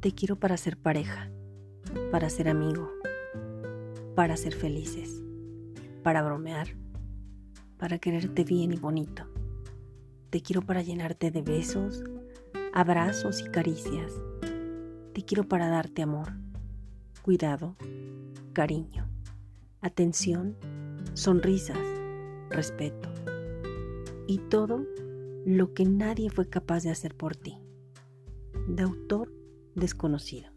Te quiero para ser pareja, para ser amigo, para ser felices, para bromear, para quererte bien y bonito. Te quiero para llenarte de besos, abrazos y caricias. Te quiero para darte amor, cuidado, cariño, atención, sonrisas, respeto y todo lo que nadie fue capaz de hacer por ti. De autor desconocido.